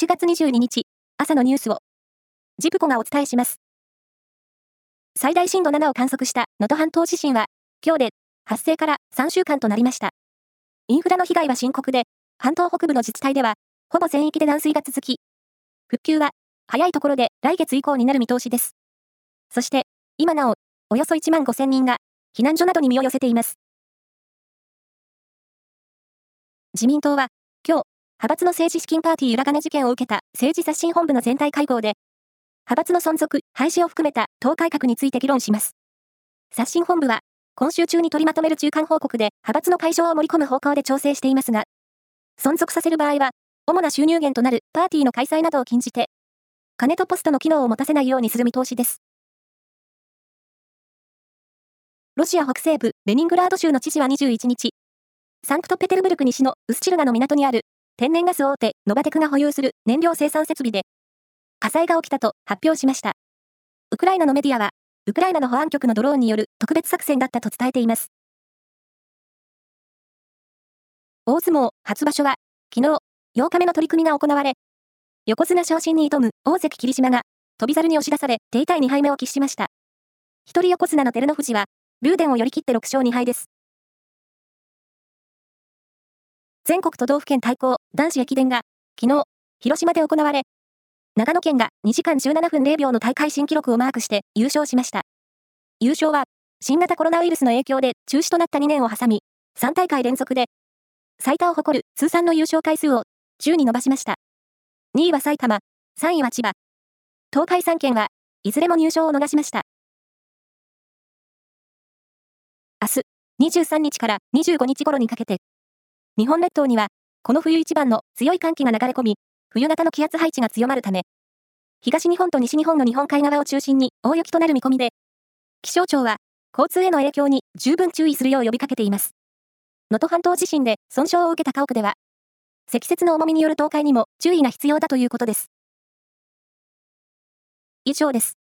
1月22日、朝のニュースを、ジプコがお伝えします。最大震度7を観測した能登半島地震は、今日で発生から3週間となりました。インフラの被害は深刻で、半島北部の自治体では、ほぼ全域で断水が続き、復旧は早いところで来月以降になる見通しです。そして、今なお、およそ1万5000人が避難所などに身を寄せています。自民党は、今日、派閥の政治資金パーティー裏金事件を受けた政治刷新本部の全体会合で、派閥の存続、廃止を含めた党改革について議論します。刷新本部は、今週中に取りまとめる中間報告で派閥の解消を盛り込む方向で調整していますが、存続させる場合は、主な収入源となるパーティーの開催などを禁じて、金とポストの機能を持たせないようにする見通しです。ロシア北西部レニングラード州の知事は21日、サンクトペテルブルク西のウスチルナの港にある天然ガス大手ノバテクが保有する燃料生産設備で火災が起きたと発表しました。ウクライナのメディアは、ウクライナの保安局のドローンによる特別作戦だったと伝えています。大相撲初場所は、昨日、8日目の取り組みが行われ、横綱昇進に挑む大関霧島が、飛猿に押し出され、手痛い2敗目を喫しました。一人横綱の照ノ富士は、ルーデンを寄り切って6勝2敗です。全国都道府県対抗男子駅伝が、昨日、広島で行われ、長野県が2時間17分0秒の大会新記録をマークして優勝しました。優勝は、新型コロナウイルスの影響で中止となった2年を挟み、3大会連続で、最多を誇る通算の優勝回数を10に伸ばしました。2位は埼玉、3位は千葉。東海3県はいずれも入賞を逃しました。明日、23日から25日頃にかけて、日本列島には、この冬一番の強い寒気が流れ込み、冬型の気圧配置が強まるため、東日本と西日本の日本海側を中心に大雪となる見込みで、気象庁は交通への影響に十分注意するよう呼びかけています。能登半島地震で損傷を受けた家屋では、積雪の重みによる倒壊にも注意が必要だということです。以上です。